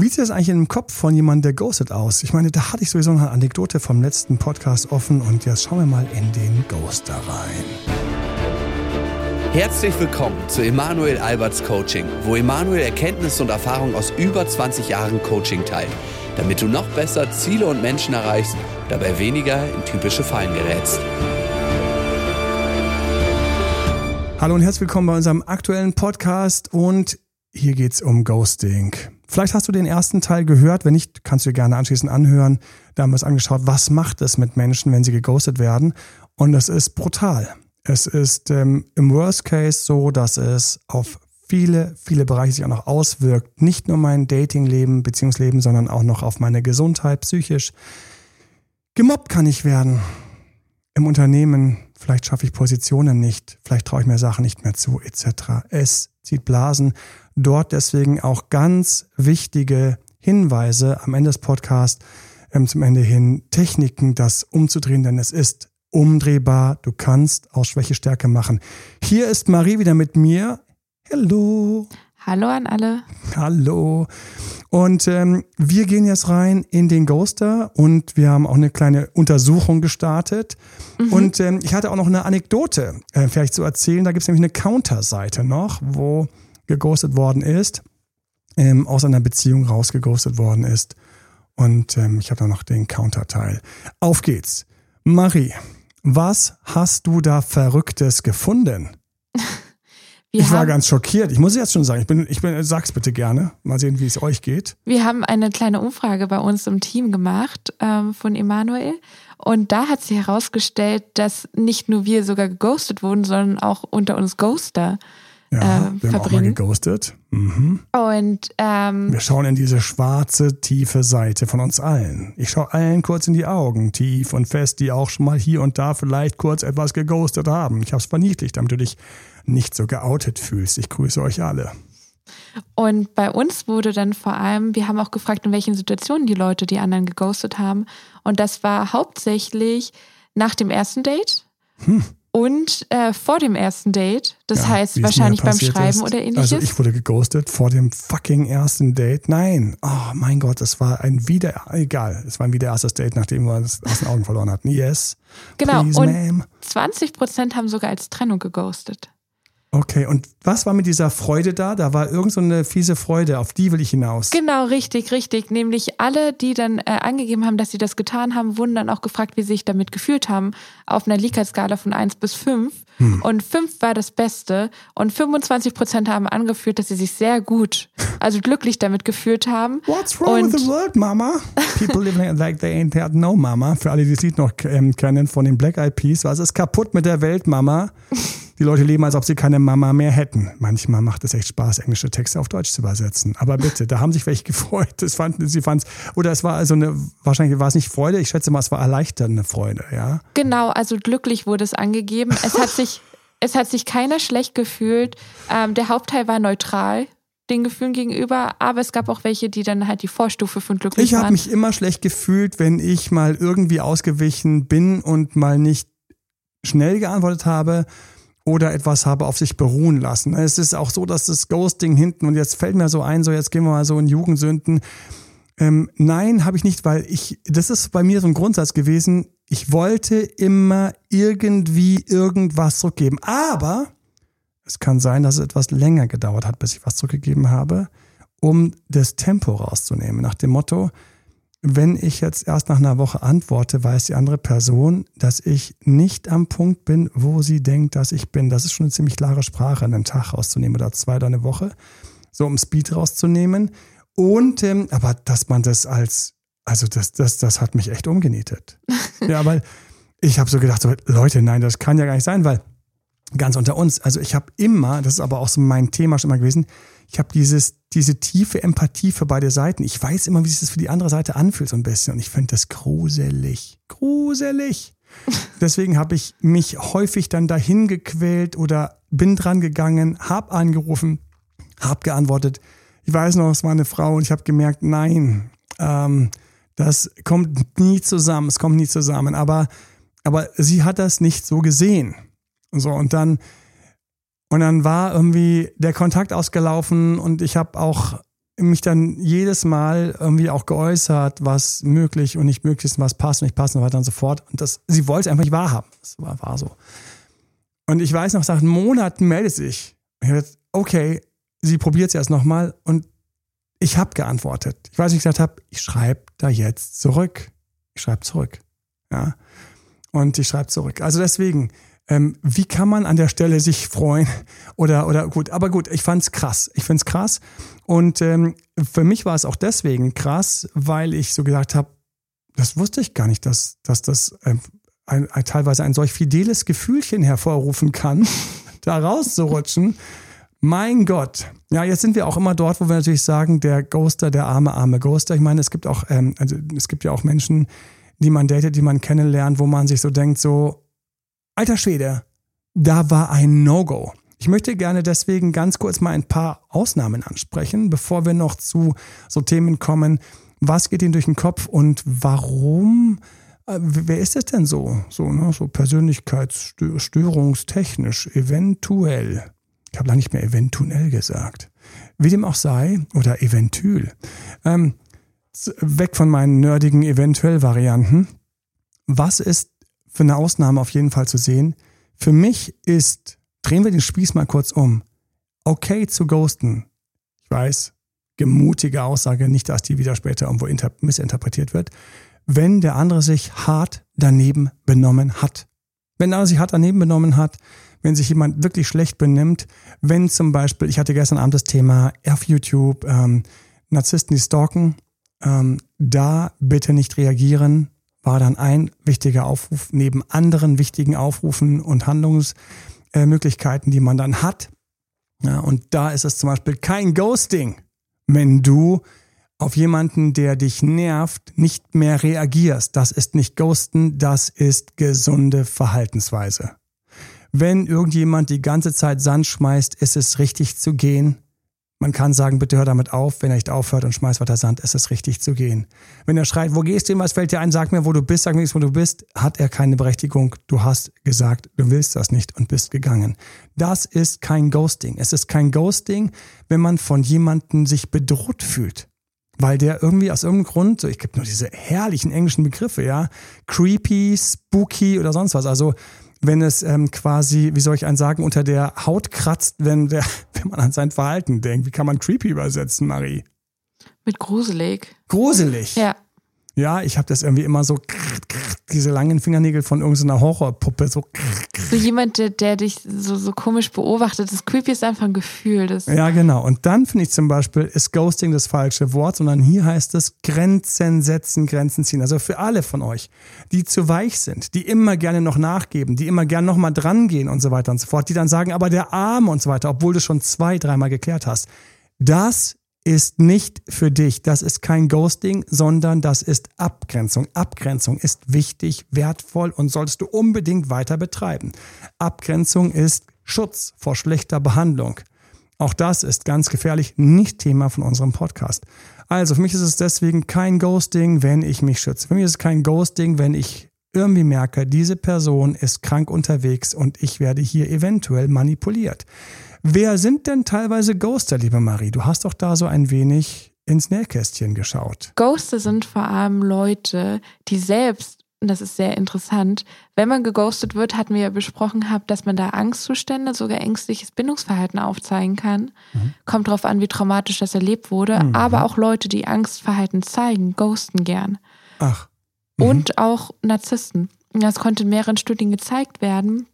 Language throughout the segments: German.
Wie sieht das eigentlich im Kopf von jemandem, der ghostet aus? Ich meine, da hatte ich sowieso eine Anekdote vom letzten Podcast offen und jetzt schauen wir mal in den Ghoster rein. Herzlich willkommen zu Emanuel Alberts Coaching, wo Emanuel Erkenntnisse und Erfahrung aus über 20 Jahren Coaching teilt, damit du noch besser Ziele und Menschen erreichst, dabei weniger in typische Fallen gerätst. Hallo und herzlich willkommen bei unserem aktuellen Podcast und hier geht's um Ghosting. Vielleicht hast du den ersten Teil gehört. Wenn nicht, kannst du dir gerne anschließend anhören. Da haben wir uns angeschaut, was macht es mit Menschen, wenn sie geghostet werden. Und es ist brutal. Es ist ähm, im Worst Case so, dass es auf viele, viele Bereiche sich auch noch auswirkt. Nicht nur mein Datingleben, Beziehungsleben, sondern auch noch auf meine Gesundheit, psychisch. Gemobbt kann ich werden. Im Unternehmen, vielleicht schaffe ich Positionen nicht, vielleicht traue ich mir Sachen nicht mehr zu, etc. Es zieht Blasen. Dort deswegen auch ganz wichtige Hinweise am Ende des Podcasts, ähm, zum Ende hin Techniken, das umzudrehen, denn es ist umdrehbar. Du kannst aus Schwäche Stärke machen. Hier ist Marie wieder mit mir. Hallo. Hallo an alle. Hallo. Und ähm, wir gehen jetzt rein in den Ghoster und wir haben auch eine kleine Untersuchung gestartet. Mhm. Und ähm, ich hatte auch noch eine Anekdote äh, vielleicht zu erzählen. Da gibt es nämlich eine Counterseite noch, wo geghostet worden ist, ähm, aus einer Beziehung rausgeghostet worden ist. Und ähm, ich habe da noch den Counterteil. Auf geht's. Marie, was hast du da Verrücktes gefunden? Wir ich war ganz schockiert. Ich muss jetzt schon sagen, ich bin, ich bin, sag's bitte gerne. Mal sehen, wie es euch geht. Wir haben eine kleine Umfrage bei uns im Team gemacht ähm, von Emanuel. Und da hat sich herausgestellt, dass nicht nur wir sogar geghostet wurden, sondern auch unter uns Ghoster. Ja, äh, wir haben auch mal geghostet. Mhm. Und ähm, wir schauen in diese schwarze, tiefe Seite von uns allen. Ich schaue allen kurz in die Augen, tief und fest, die auch schon mal hier und da vielleicht kurz etwas geghostet haben. Ich habe es verniedlicht, damit du dich nicht so geoutet fühlst. Ich grüße euch alle. Und bei uns wurde dann vor allem, wir haben auch gefragt, in welchen Situationen die Leute die anderen geghostet haben. Und das war hauptsächlich nach dem ersten Date. Hm und äh, vor dem ersten Date. Das ja, heißt wahrscheinlich beim Schreiben ist. oder ähnliches. Also ich wurde geghostet vor dem fucking ersten Date. Nein, oh mein Gott, das war ein wieder, egal, es war ein wieder erstes Date, nachdem wir es aus den Augen verloren hatten. Yes. Genau, please, und 20 Prozent haben sogar als Trennung geghostet. Okay, und was war mit dieser Freude da? Da war irgend so eine fiese Freude, auf die will ich hinaus. Genau, richtig, richtig. Nämlich alle, die dann äh, angegeben haben, dass sie das getan haben, wurden dann auch gefragt, wie sie sich damit gefühlt haben, auf einer Likert-Skala von 1 bis 5. Hm. Und 5 war das Beste. Und 25 Prozent haben angeführt, dass sie sich sehr gut, also glücklich damit gefühlt haben. What's wrong und with the world, Mama? People living like they ain't had no Mama. Für alle, die das Lied noch ähm, kennen von den Black Eyed Peas. Was ist kaputt mit der Welt, Mama? Die Leute leben, als ob sie keine Mama mehr hätten. Manchmal macht es echt Spaß, englische Texte auf Deutsch zu übersetzen. Aber bitte, da haben sich welche gefreut. Das fanden, sie fanden oder es war also eine, wahrscheinlich war es nicht Freude, ich schätze mal, es war erleichternde Freude, ja? Genau, also glücklich wurde es angegeben. Es hat sich, es hat sich keiner schlecht gefühlt. Ähm, der Hauptteil war neutral den Gefühlen gegenüber, aber es gab auch welche, die dann halt die Vorstufe von glücklich ich waren. Ich habe mich immer schlecht gefühlt, wenn ich mal irgendwie ausgewichen bin und mal nicht schnell geantwortet habe oder etwas habe auf sich beruhen lassen. Es ist auch so, dass das Ghosting hinten, und jetzt fällt mir so ein, so jetzt gehen wir mal so in Jugendsünden. Ähm, nein, habe ich nicht, weil ich, das ist bei mir so ein Grundsatz gewesen, ich wollte immer irgendwie irgendwas zurückgeben. Aber es kann sein, dass es etwas länger gedauert hat, bis ich was zurückgegeben habe, um das Tempo rauszunehmen. Nach dem Motto, wenn ich jetzt erst nach einer Woche antworte, weiß die andere Person, dass ich nicht am Punkt bin, wo sie denkt, dass ich bin. Das ist schon eine ziemlich klare Sprache, einen Tag rauszunehmen oder zwei oder eine Woche, so um Speed rauszunehmen. Und, ähm, aber dass man das als, also das, das, das hat mich echt umgenietet. ja, weil ich habe so gedacht, so, Leute, nein, das kann ja gar nicht sein, weil ganz unter uns, also ich habe immer, das ist aber auch so mein Thema schon mal gewesen, ich habe dieses, diese tiefe Empathie für beide Seiten. Ich weiß immer, wie sich das für die andere Seite anfühlt, so ein bisschen. Und ich finde das gruselig. Gruselig. Deswegen habe ich mich häufig dann dahin gequält oder bin dran gegangen, habe angerufen, habe geantwortet. Ich weiß noch, es war eine Frau und ich habe gemerkt, nein, ähm, das kommt nie zusammen, es kommt nie zusammen. Aber, aber sie hat das nicht so gesehen. So, und dann und dann war irgendwie der Kontakt ausgelaufen und ich habe auch mich dann jedes Mal irgendwie auch geäußert, was möglich und nicht möglich ist, was passt und nicht passt und weiter und so fort. Und das, sie wollte es einfach nicht wahrhaben. Das war, war so. Und ich weiß noch, nach Monaten meldet sich. Ich dachte, okay, sie probiert es erst nochmal und ich habe geantwortet. Ich weiß, ich gesagt habe, ich schreibe da jetzt zurück. Ich schreibe zurück. Ja. Und ich schreibe zurück. Also deswegen, ähm, wie kann man an der Stelle sich freuen? Oder, oder gut, aber gut, ich fand's krass. Ich find's krass. Und ähm, für mich war es auch deswegen krass, weil ich so gesagt habe, das wusste ich gar nicht, dass, dass das ähm, ein, ein, teilweise ein solch fideles Gefühlchen hervorrufen kann, da rauszurutschen. Mein Gott. Ja, jetzt sind wir auch immer dort, wo wir natürlich sagen, der Ghoster, der arme, arme Ghoster. Ich meine, es gibt auch, ähm, also es gibt ja auch Menschen, die man datet, die man kennenlernt, wo man sich so denkt, so, alter Schwede, da war ein No-Go. Ich möchte gerne deswegen ganz kurz mal ein paar Ausnahmen ansprechen, bevor wir noch zu so Themen kommen. Was geht Ihnen durch den Kopf und warum? Äh, wer ist es denn so? So, ne? so persönlichkeitsstörungstechnisch, eventuell. Ich habe lange nicht mehr eventuell gesagt. Wie dem auch sei, oder eventuell. Ähm, weg von meinen nerdigen Eventuell-Varianten. Was ist für eine Ausnahme auf jeden Fall zu sehen? Für mich ist, drehen wir den Spieß mal kurz um, okay zu ghosten. Ich weiß, gemutige Aussage, nicht, dass die wieder später irgendwo missinterpretiert wird. Wenn der andere sich hart daneben benommen hat. Wenn der andere sich hart daneben benommen hat, wenn sich jemand wirklich schlecht benimmt, wenn zum Beispiel, ich hatte gestern Abend das Thema auf YouTube, ähm, Narzissten, die stalken, ähm, da bitte nicht reagieren, war dann ein wichtiger Aufruf neben anderen wichtigen Aufrufen und Handlungsmöglichkeiten, die man dann hat. Ja, und da ist es zum Beispiel kein Ghosting, wenn du auf jemanden, der dich nervt, nicht mehr reagierst. Das ist nicht Ghosten, das ist gesunde Verhaltensweise. Wenn irgendjemand die ganze Zeit Sand schmeißt, ist es richtig zu gehen. Man kann sagen, bitte hör damit auf. Wenn er nicht aufhört und schmeißt weiter Sand, ist es richtig zu gehen. Wenn er schreit, wo gehst du hin, was fällt dir ein, sag mir, wo du bist, sag mir, wo du bist, hat er keine Berechtigung. Du hast gesagt, du willst das nicht und bist gegangen. Das ist kein Ghosting. Es ist kein Ghosting, wenn man von jemandem sich bedroht fühlt. Weil der irgendwie aus irgendeinem Grund, ich gibt nur diese herrlichen englischen Begriffe, ja, creepy, spooky oder sonst was. Also wenn es ähm, quasi, wie soll ich einen sagen, unter der Haut kratzt, wenn, der, wenn man an sein Verhalten denkt. Wie kann man creepy übersetzen, Marie? Mit gruselig. Gruselig? Ja. Ja, ich habe das irgendwie immer so diese langen Fingernägel von irgendeiner Horrorpuppe so. So jemand, der, der dich so, so komisch beobachtet. Das Creepy ist einfach ein Gefühl. Das ja, genau. Und dann finde ich zum Beispiel, ist Ghosting das falsche Wort, sondern hier heißt es Grenzen setzen, Grenzen ziehen. Also für alle von euch, die zu weich sind, die immer gerne noch nachgeben, die immer gerne noch mal dran gehen und so weiter und so fort, die dann sagen, aber der Arm und so weiter, obwohl du schon zwei, dreimal geklärt hast. Das ist nicht für dich. Das ist kein Ghosting, sondern das ist Abgrenzung. Abgrenzung ist wichtig, wertvoll und solltest du unbedingt weiter betreiben. Abgrenzung ist Schutz vor schlechter Behandlung. Auch das ist ganz gefährlich, nicht Thema von unserem Podcast. Also für mich ist es deswegen kein Ghosting, wenn ich mich schütze. Für mich ist es kein Ghosting, wenn ich irgendwie merke, diese Person ist krank unterwegs und ich werde hier eventuell manipuliert. Wer sind denn teilweise Ghoster, liebe Marie? Du hast doch da so ein wenig ins Nähkästchen geschaut. Ghoster sind vor allem Leute, die selbst, und das ist sehr interessant, wenn man geghostet wird, hatten wir ja besprochen gehabt, dass man da Angstzustände, sogar ängstliches Bindungsverhalten aufzeigen kann. Mhm. Kommt darauf an, wie traumatisch das erlebt wurde. Mhm. Aber auch Leute, die Angstverhalten zeigen, ghosten gern. Ach. Mhm. Und auch Narzissten. Das konnte in mehreren Studien gezeigt werden.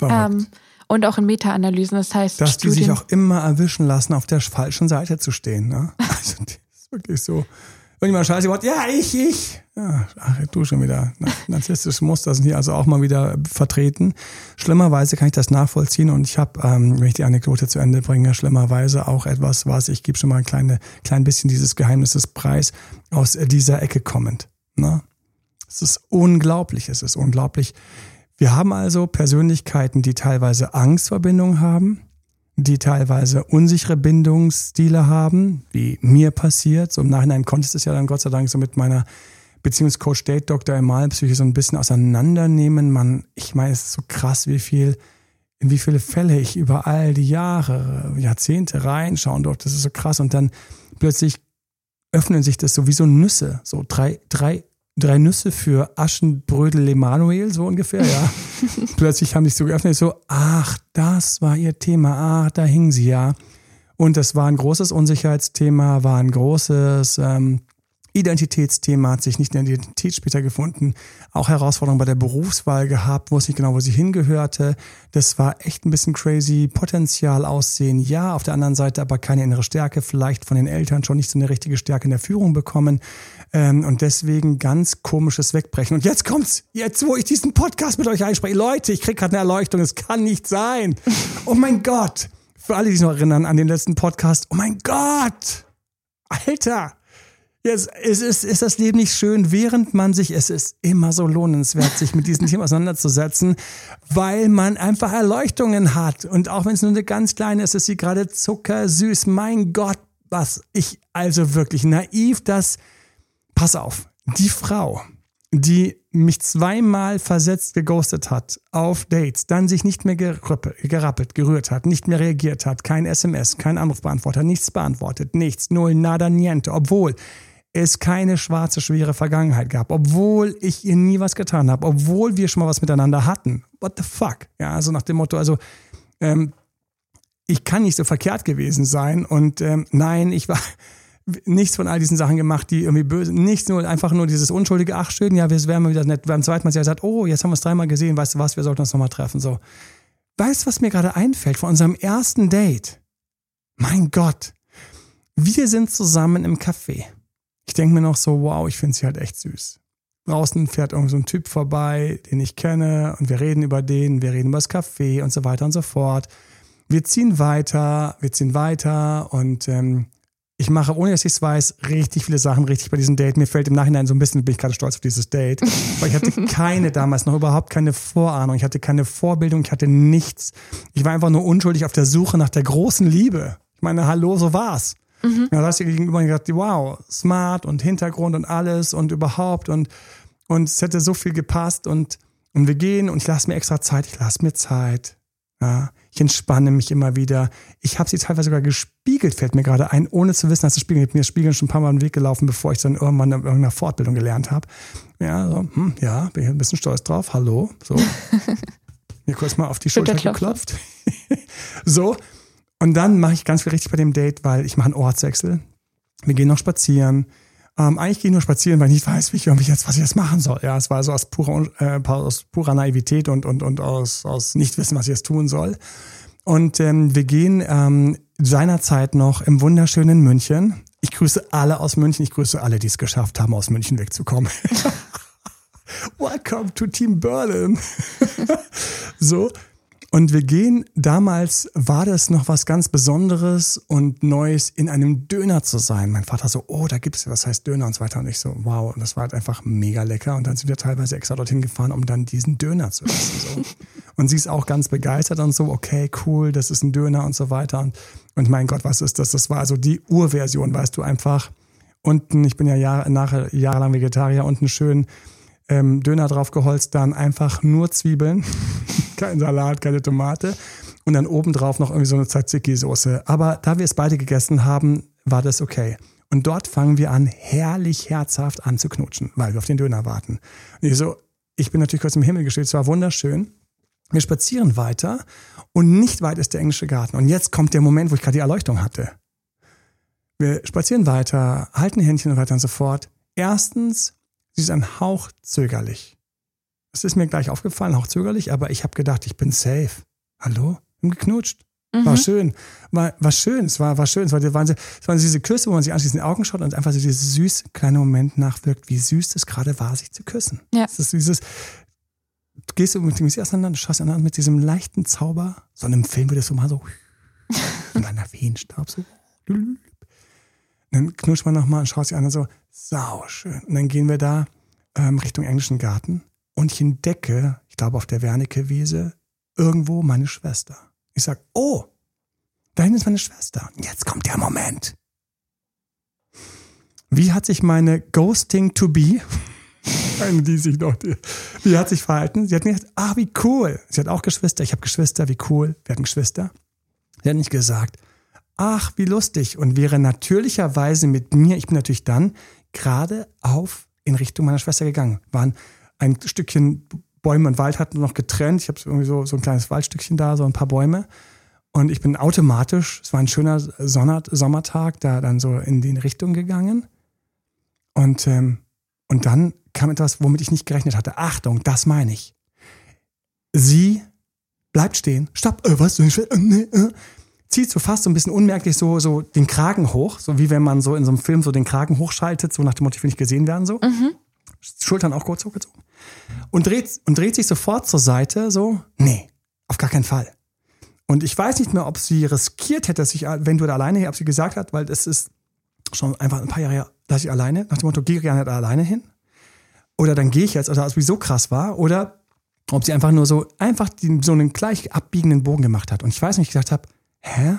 Ähm, und auch in Meta-Analysen. Das heißt, dass Studien die sich auch immer erwischen lassen, auf der falschen Seite zu stehen. Ne? Also das ist wirklich so. Irgendjemand scheiße Wort, ja, ich, ich. Ja, ach, du schon wieder. Narzisstisches Muster sind hier also auch mal wieder vertreten. Schlimmerweise kann ich das nachvollziehen und ich habe, ähm, wenn ich die Anekdote zu Ende bringe, schlimmerweise auch etwas, was ich gebe schon mal ein kleine, klein bisschen dieses Geheimnisses Preis aus dieser Ecke kommend. Ne? Es ist unglaublich, es ist unglaublich, wir haben also Persönlichkeiten, die teilweise Angstverbindungen haben, die teilweise unsichere Bindungsstile haben, wie mir passiert. So im Nachhinein konnte ich das ja dann Gott sei Dank so mit meiner Beziehungscoach Date Dr. Emal Psyche so ein bisschen auseinandernehmen. Man, ich meine, es ist so krass, wie viel in wie viele Fälle ich über all die Jahre, Jahrzehnte reinschauen durfte. Das ist so krass. Und dann plötzlich öffnen sich das so wie so Nüsse, so drei, drei, drei Nüsse für Aschenbrödel Emanuel, so ungefähr, ja. plötzlich haben sich so geöffnet, so, ach, das war ihr Thema, ach, da hingen sie ja. Und das war ein großes Unsicherheitsthema, war ein großes ähm, Identitätsthema, hat sich nicht in der Identität später gefunden, auch Herausforderungen bei der Berufswahl gehabt, wusste nicht genau, wo sie hingehörte. Das war echt ein bisschen crazy. Potenzial aussehen, ja, auf der anderen Seite aber keine innere Stärke, vielleicht von den Eltern schon nicht so eine richtige Stärke in der Führung bekommen. Ähm, und deswegen ganz komisches Wegbrechen. Und jetzt kommt's, jetzt wo ich diesen Podcast mit euch einspreche. Leute, ich krieg gerade eine Erleuchtung, es kann nicht sein. Oh mein Gott. Für alle, die sich noch erinnern an den letzten Podcast. Oh mein Gott. Alter. Jetzt ist, ist, ist das Leben nicht schön, während man sich, es ist immer so lohnenswert, sich mit diesen Themen auseinanderzusetzen, weil man einfach Erleuchtungen hat. Und auch wenn es nur eine ganz kleine ist, ist sie gerade zuckersüß. Mein Gott, was ich also wirklich naiv das, pass auf, die Frau, die mich zweimal versetzt geghostet hat auf Dates, dann sich nicht mehr gerappelt, gerührt hat, nicht mehr reagiert hat, kein SMS, kein Anrufbeantworter, nichts beantwortet, nichts, null, nada, niente, obwohl es keine schwarze, schwere Vergangenheit gab, obwohl ich ihr nie was getan habe, obwohl wir schon mal was miteinander hatten. What the fuck? Ja, also nach dem Motto, also ähm, ich kann nicht so verkehrt gewesen sein und ähm, nein, ich war nichts von all diesen Sachen gemacht, die irgendwie böse, nichts nur, einfach nur dieses unschuldige, ach schön, ja, wir werden wieder nett. Beim zweiten Mal gesagt, oh, jetzt haben wir es dreimal gesehen, weißt du was, wir sollten uns nochmal treffen, so. Weißt du, was mir gerade einfällt von unserem ersten Date? Mein Gott. Wir sind zusammen im Café. Ich denke mir noch so, wow, ich finde sie halt echt süß. Draußen fährt irgend so ein Typ vorbei, den ich kenne, und wir reden über den, wir reden über das Café und so weiter und so fort. Wir ziehen weiter, wir ziehen weiter und ähm, ich mache, ohne dass ich es weiß, richtig viele Sachen richtig bei diesem Date. Mir fällt im Nachhinein so ein bisschen, bin ich gerade stolz auf dieses Date, weil ich hatte keine damals noch überhaupt keine Vorahnung, ich hatte keine Vorbildung, ich hatte nichts. Ich war einfach nur unschuldig auf der Suche nach der großen Liebe. Ich meine, hallo, so war's. Mhm. Ja, da hast du gegenüber gedacht, wow, smart und Hintergrund und alles und überhaupt und, und es hätte so viel gepasst und, und wir gehen und ich lasse mir extra Zeit, ich lasse mir Zeit. Ja, ich entspanne mich immer wieder. Ich habe sie teilweise sogar gespiegelt, fällt mir gerade ein, ohne zu wissen, dass sie spiegeln. Ich mir Spiegeln schon ein paar Mal den Weg gelaufen, bevor ich dann irgendwann in irgendeiner Fortbildung gelernt habe. Ja, so, hm, ja, bin ich ein bisschen stolz drauf. Hallo, so. mir kurz mal auf die Schulter geklopft. so, und dann mache ich ganz viel richtig bei dem Date, weil ich mache einen Ortswechsel. Wir gehen noch spazieren. Ähm, eigentlich gehe ich nur spazieren, weil ich nicht weiß, wie ich irgendwie jetzt, was ich jetzt machen soll. Ja, es war so aus purer, äh, aus purer Naivität und, und, und aus, aus Nichtwissen, was ich jetzt tun soll. Und ähm, wir gehen ähm, seinerzeit noch im wunderschönen München. Ich grüße alle aus München. Ich grüße alle, die es geschafft haben, aus München wegzukommen. Welcome to Team Berlin. so, und wir gehen, damals war das noch was ganz Besonderes und Neues, in einem Döner zu sein. Mein Vater so, oh, da gibt es was heißt Döner und so weiter. Und ich so, wow. Und das war halt einfach mega lecker. Und dann sind wir teilweise extra dorthin gefahren, um dann diesen Döner zu essen. So. Und sie ist auch ganz begeistert und so, okay, cool, das ist ein Döner und so weiter. Und, und mein Gott, was ist das? Das war also die Urversion, weißt du, einfach unten, ich bin ja Jahr, nachher jahrelang Vegetarier, unten schön ähm, Döner drauf geholzt, dann einfach nur Zwiebeln, kein Salat, keine Tomate und dann obendrauf noch irgendwie so eine Tzatziki-Soße. Aber da wir es beide gegessen haben, war das okay. Und dort fangen wir an, herrlich herzhaft anzuknutschen, weil wir auf den Döner warten. Und ich so, ich bin natürlich kurz im Himmel gestellt, es war wunderschön. Wir spazieren weiter und nicht weit ist der englische Garten. Und jetzt kommt der Moment, wo ich gerade die Erleuchtung hatte. Wir spazieren weiter, halten Händchen und weiter und so fort. Erstens Sie ist ein Hauch zögerlich. Es ist mir gleich aufgefallen, Hauch zögerlich, aber ich habe gedacht, ich bin safe. Hallo? Und geknutscht. War mhm. schön. War, war schön. Es war, war schön. Es, war, waren, es waren diese Küsse, wo man sich anschließend in die Augen schaut und einfach so dieses süß kleine Moment nachwirkt, wie süß es gerade war, sich zu küssen. Ja. Es ist dieses, du gehst mit dem auseinander, du schaust einander mit diesem leichten Zauber. So in einem Film würde es so mal so in einer Wehenstaub so. Und dann knutscht man nochmal und schaut sich an und so, sau schön. Und dann gehen wir da ähm, Richtung englischen Garten und ich entdecke, ich glaube auf der Wernicke-Wiese, irgendwo meine Schwester. Ich sag, oh, da hinten ist meine Schwester. Jetzt kommt der Moment. Wie hat sich meine Ghosting to be Eine, die sich noch, die hat sich verhalten. Sie hat mir gesagt, ah, wie cool. Sie hat auch Geschwister. Ich habe Geschwister, wie cool. Wir hatten Geschwister. Sie hat nicht gesagt, ach, wie lustig. Und wäre natürlicherweise mit mir, ich bin natürlich dann gerade auf in Richtung meiner Schwester gegangen. Waren ein Stückchen Bäume und Wald hatten noch getrennt. Ich habe irgendwie so, so ein kleines Waldstückchen da, so ein paar Bäume. Und ich bin automatisch, es war ein schöner Sommertag, da dann so in die Richtung gegangen. Und, ähm, und dann kam etwas, womit ich nicht gerechnet hatte. Achtung, das meine ich. Sie bleibt stehen. Stopp, äh, was? Äh, nee, äh. Zieht so fast so ein bisschen unmerklich so, so den Kragen hoch, so wie wenn man so in so einem Film so den Kragen hochschaltet, so nach dem Motto, ich will nicht gesehen werden, so. Mhm. Schultern auch kurz hochgezogen. Und dreht, und dreht sich sofort zur Seite, so. Nee, auf gar keinen Fall. Und ich weiß nicht mehr, ob sie riskiert hätte, dass ich, wenn du da alleine, ob sie gesagt hat, weil das ist schon einfach ein paar Jahre her, dass ich alleine, nach dem Motto, geh gerne da alleine hin. Oder dann gehe ich jetzt, oder als wie so krass war. Oder ob sie einfach nur so, einfach die, so einen gleich abbiegenden Bogen gemacht hat. Und ich weiß nicht, ich gesagt habe, hä?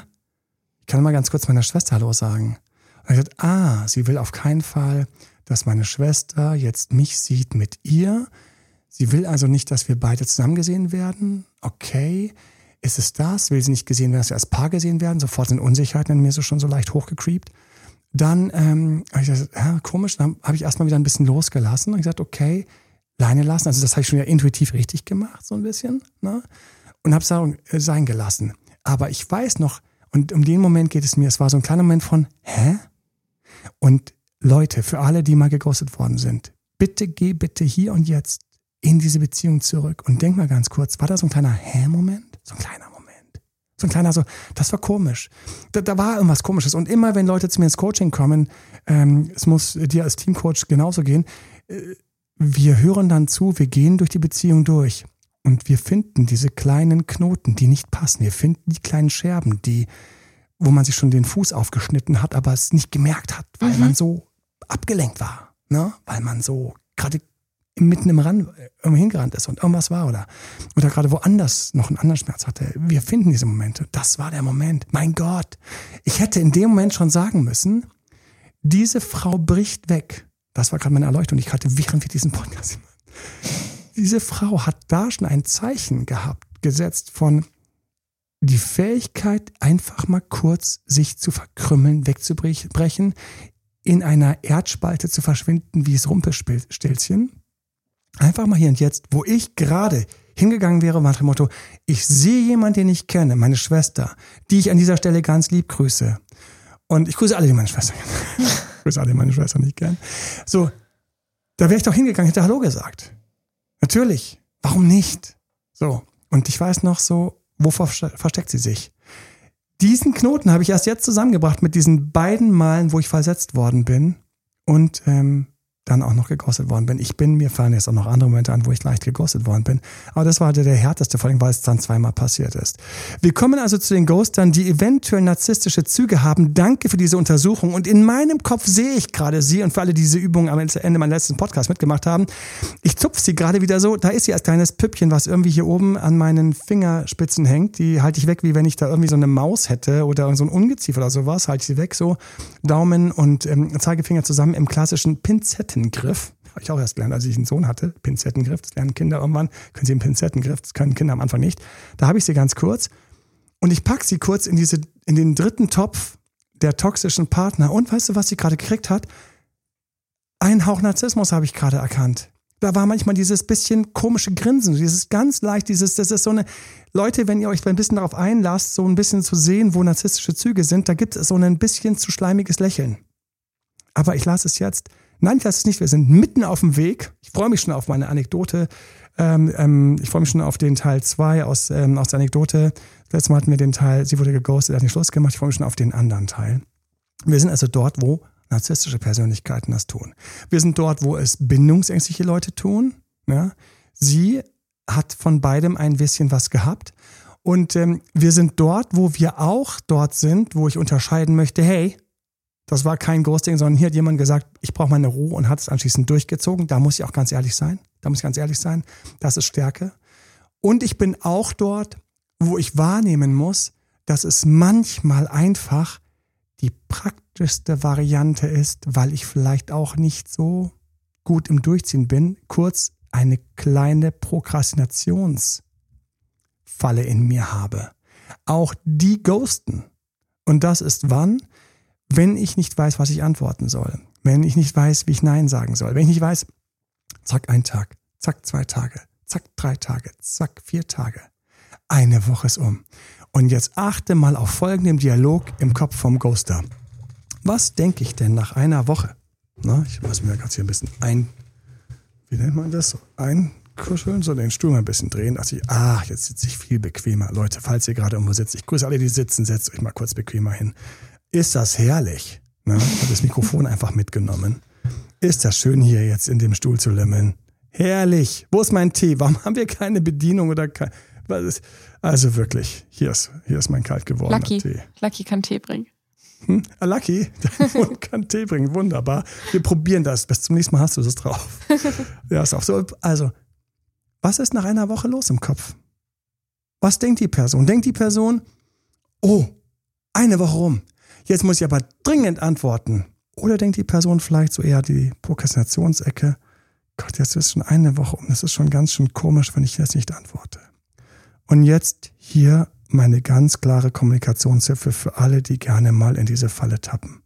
Ich kann mal ganz kurz meiner Schwester Hallo sagen. Und ich gesagt, ah, sie will auf keinen Fall, dass meine Schwester jetzt mich sieht mit ihr. Sie will also nicht, dass wir beide zusammen gesehen werden. Okay. Ist es das? Will sie nicht gesehen werden, dass wir als Paar gesehen werden? Sofort sind Unsicherheiten in mir so schon so leicht hochgecreept. Dann ähm, habe ich gesagt, ja, komisch, dann habe ich erstmal wieder ein bisschen losgelassen und gesagt, okay, Leine lassen. Also das habe ich schon ja intuitiv richtig gemacht, so ein bisschen. Ne? Und habe es sein gelassen. Aber ich weiß noch, und um den Moment geht es mir, es war so ein kleiner Moment von, hä? Und Leute, für alle, die mal geghostet worden sind, bitte geh bitte hier und jetzt in diese Beziehung zurück und denk mal ganz kurz, war da so ein kleiner Hä-Moment? So ein kleiner Moment. So ein kleiner, so, das war komisch. Da, da war irgendwas Komisches. Und immer, wenn Leute zu mir ins Coaching kommen, ähm, es muss dir als Teamcoach genauso gehen, äh, wir hören dann zu, wir gehen durch die Beziehung durch. Und wir finden diese kleinen Knoten, die nicht passen. Wir finden die kleinen Scherben, die, wo man sich schon den Fuß aufgeschnitten hat, aber es nicht gemerkt hat, weil mhm. man so abgelenkt war. Ne? Weil man so gerade mitten im Rand irgendwo hingerannt ist und irgendwas war oder, oder gerade woanders noch einen anderen Schmerz hatte. Wir finden diese Momente. Das war der Moment. Mein Gott. Ich hätte in dem Moment schon sagen müssen, diese Frau bricht weg. Das war gerade meine Erleuchtung. Ich hatte während wir diesen Podcast Diese Frau hat da schon ein Zeichen gehabt, gesetzt von die Fähigkeit, einfach mal kurz sich zu verkrümmeln, wegzubrechen, in einer Erdspalte zu verschwinden, wie es Rumpelstilzchen Einfach mal hier und jetzt, wo ich gerade hingegangen wäre, nach dem Motto, ich sehe jemanden, den ich kenne, meine Schwester, die ich an dieser Stelle ganz lieb grüße. Und ich grüße alle, die meine Schwester kennen. ich grüße alle, die meine Schwester nicht kennen. So, da wäre ich doch hingegangen, hätte Hallo gesagt. Natürlich. Warum nicht? So. Und ich weiß noch so, wovor versteckt sie sich? Diesen Knoten habe ich erst jetzt zusammengebracht mit diesen beiden Malen, wo ich versetzt worden bin. Und ähm, dann auch noch geghostet worden bin. Ich bin, mir fallen jetzt auch noch andere Momente an, wo ich leicht geghostet worden bin. Aber das war der, der härteste, vor allem, weil es dann zweimal passiert ist. Wir kommen also zu den Ghostern, die eventuell narzisstische Züge haben. Danke für diese Untersuchung. Und in meinem Kopf sehe ich gerade sie und für alle, die diese Übung am Ende meines letzten Podcasts mitgemacht haben. Ich zupfe sie gerade wieder so. Da ist sie als kleines Püppchen, was irgendwie hier oben an meinen Fingerspitzen hängt. Die halte ich weg, wie wenn ich da irgendwie so eine Maus hätte oder so ein Ungeziefer oder sowas. Halte ich sie weg, so Daumen und ähm, Zeigefinger zusammen im klassischen Pinzetten Pinzettengriff. Habe ich auch erst gelernt, als ich einen Sohn hatte. Pinzettengriff, das lernen Kinder irgendwann. Können sie einen Pinzettengriff, das können Kinder am Anfang nicht. Da habe ich sie ganz kurz. Und ich packe sie kurz in, diese, in den dritten Topf der toxischen Partner. Und weißt du, was sie gerade gekriegt hat? Ein Hauch Narzissmus habe ich gerade erkannt. Da war manchmal dieses bisschen komische Grinsen, dieses ganz leicht, dieses, das ist so eine, Leute, wenn ihr euch ein bisschen darauf einlasst, so ein bisschen zu sehen, wo narzisstische Züge sind, da gibt es so ein bisschen zu schleimiges Lächeln. Aber ich lasse es jetzt. Nein, lasse es nicht. Wir sind mitten auf dem Weg. Ich freue mich schon auf meine Anekdote. Ähm, ähm, ich freue mich schon auf den Teil 2 aus, ähm, aus der Anekdote. Letztes Mal hatten wir den Teil, sie wurde geghostet, hat nicht Schluss gemacht. Ich freue mich schon auf den anderen Teil. Wir sind also dort, wo narzisstische Persönlichkeiten das tun. Wir sind dort, wo es bindungsängstliche Leute tun. Ja? Sie hat von beidem ein bisschen was gehabt. Und ähm, wir sind dort, wo wir auch dort sind, wo ich unterscheiden möchte, hey, das war kein Ghosting, sondern hier hat jemand gesagt, ich brauche meine Ruhe und hat es anschließend durchgezogen. Da muss ich auch ganz ehrlich sein. Da muss ich ganz ehrlich sein. Das ist Stärke. Und ich bin auch dort, wo ich wahrnehmen muss, dass es manchmal einfach die praktischste Variante ist, weil ich vielleicht auch nicht so gut im Durchziehen bin, kurz eine kleine Prokrastinationsfalle in mir habe. Auch die ghosten. Und das ist wann? Wenn ich nicht weiß, was ich antworten soll. Wenn ich nicht weiß, wie ich Nein sagen soll. Wenn ich nicht weiß, zack, ein Tag, zack, zwei Tage, zack, drei Tage, zack, vier Tage. Eine Woche ist um. Und jetzt achte mal auf folgenden Dialog im Kopf vom Ghoster. Was denke ich denn nach einer Woche? Na, ich muss mir gerade hier ein bisschen ein, wie nennt man das? Einkuscheln, so den Stuhl mal ein bisschen drehen. Dachte ich, ah, jetzt sitze ich viel bequemer. Leute, falls ihr gerade irgendwo sitzt, ich grüße alle, die sitzen, setzt euch mal kurz bequemer hin. Ist das herrlich? Ne? Habe das Mikrofon einfach mitgenommen. Ist das schön hier jetzt in dem Stuhl zu limmeln? Herrlich. Wo ist mein Tee? Warum haben wir keine Bedienung oder kein, also wirklich, hier ist, hier ist mein kalt gewordener Lucky. Tee. Lucky kann Tee bringen. Hm? Ah, Lucky, kann Tee bringen. Wunderbar. Wir probieren das. Bis zum nächsten Mal hast du das drauf. ja, ist auch so. Also, was ist nach einer Woche los im Kopf? Was denkt die Person? Denkt die Person, oh, eine Woche rum. Jetzt muss ich aber dringend antworten. Oder denkt die Person vielleicht so eher die Prokrastinationsecke, Gott, jetzt ist schon eine Woche um. Das ist schon ganz schön komisch, wenn ich jetzt nicht antworte. Und jetzt hier meine ganz klare Kommunikationshilfe für alle, die gerne mal in diese Falle tappen.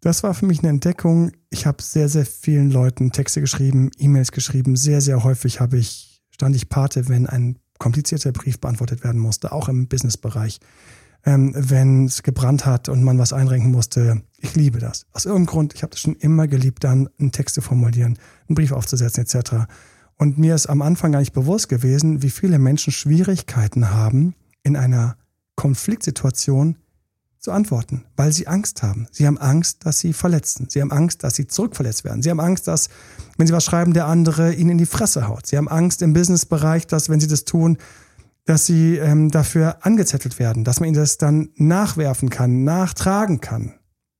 Das war für mich eine Entdeckung. Ich habe sehr, sehr vielen Leuten Texte geschrieben, E-Mails geschrieben. Sehr, sehr häufig habe ich, stand ich Pate, wenn ein komplizierter Brief beantwortet werden musste, auch im Businessbereich. Ähm, wenn es gebrannt hat und man was einrenken musste. Ich liebe das. Aus irgendeinem Grund, ich habe das schon immer geliebt, dann einen Text zu formulieren, einen Brief aufzusetzen etc. Und mir ist am Anfang gar nicht bewusst gewesen, wie viele Menschen Schwierigkeiten haben, in einer Konfliktsituation zu antworten, weil sie Angst haben. Sie haben Angst, dass sie verletzen. Sie haben Angst, dass sie zurückverletzt werden. Sie haben Angst, dass, wenn sie was schreiben, der andere ihnen in die Fresse haut. Sie haben Angst im Businessbereich, dass, wenn sie das tun, dass sie ähm, dafür angezettelt werden, dass man ihnen das dann nachwerfen kann, nachtragen kann.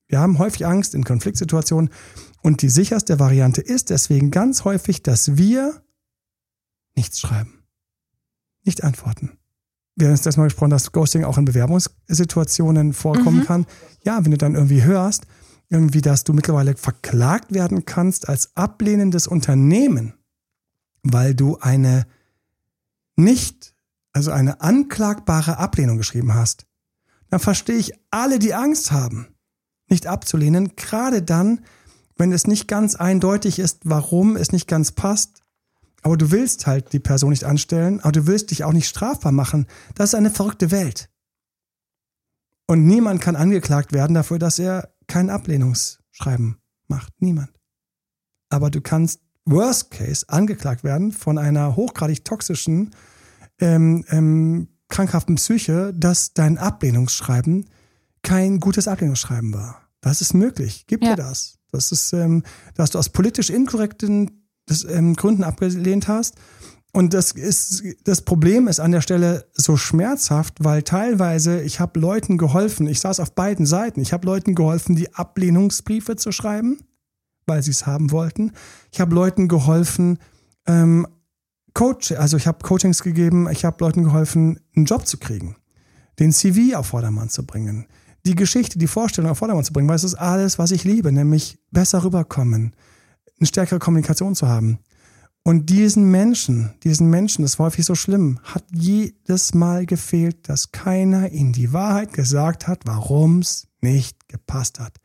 Wir haben häufig Angst in Konfliktsituationen und die sicherste Variante ist deswegen ganz häufig, dass wir nichts schreiben. Nicht antworten. Wir haben das mal gesprochen, dass Ghosting auch in Bewerbungssituationen vorkommen mhm. kann. Ja, wenn du dann irgendwie hörst, irgendwie, dass du mittlerweile verklagt werden kannst als ablehnendes Unternehmen, weil du eine nicht, also eine anklagbare Ablehnung geschrieben hast, dann verstehe ich alle, die Angst haben, nicht abzulehnen, gerade dann, wenn es nicht ganz eindeutig ist, warum es nicht ganz passt aber du willst halt die Person nicht anstellen, aber du willst dich auch nicht strafbar machen. Das ist eine verrückte Welt. Und niemand kann angeklagt werden dafür, dass er kein Ablehnungsschreiben macht. Niemand. Aber du kannst worst case angeklagt werden von einer hochgradig toxischen, ähm, ähm, krankhaften Psyche, dass dein Ablehnungsschreiben kein gutes Ablehnungsschreiben war. Das ist möglich. Gib ja. dir das. Das ist, ähm, dass du aus politisch inkorrekten das, ähm, Gründen abgelehnt hast. Und das ist, das Problem ist an der Stelle so schmerzhaft, weil teilweise ich habe Leuten geholfen, ich saß auf beiden Seiten, ich habe Leuten geholfen, die Ablehnungsbriefe zu schreiben, weil sie es haben wollten. Ich habe Leuten geholfen, ähm, Coach, also ich habe Coachings gegeben, ich habe Leuten geholfen, einen Job zu kriegen, den CV auf Vordermann zu bringen, die Geschichte, die Vorstellung auf Vordermann zu bringen, weil es ist alles, was ich liebe, nämlich besser rüberkommen, eine stärkere Kommunikation zu haben. Und diesen Menschen, diesen Menschen, das war häufig so schlimm, hat jedes Mal gefehlt, dass keiner ihnen die Wahrheit gesagt hat, warum es nicht gepasst hat.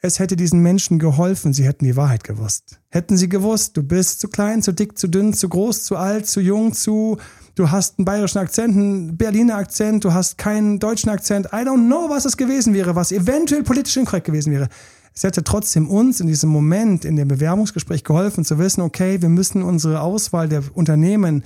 Es hätte diesen Menschen geholfen, sie hätten die Wahrheit gewusst. Hätten sie gewusst, du bist zu klein, zu dick, zu dünn, zu groß, zu alt, zu jung, zu, du hast einen bayerischen Akzent, einen Berliner Akzent, du hast keinen deutschen Akzent. I don't know, was es gewesen wäre, was eventuell politisch inkorrekt gewesen wäre es hätte trotzdem uns in diesem Moment, in dem Bewerbungsgespräch geholfen zu wissen, okay, wir müssen unsere Auswahl der Unternehmen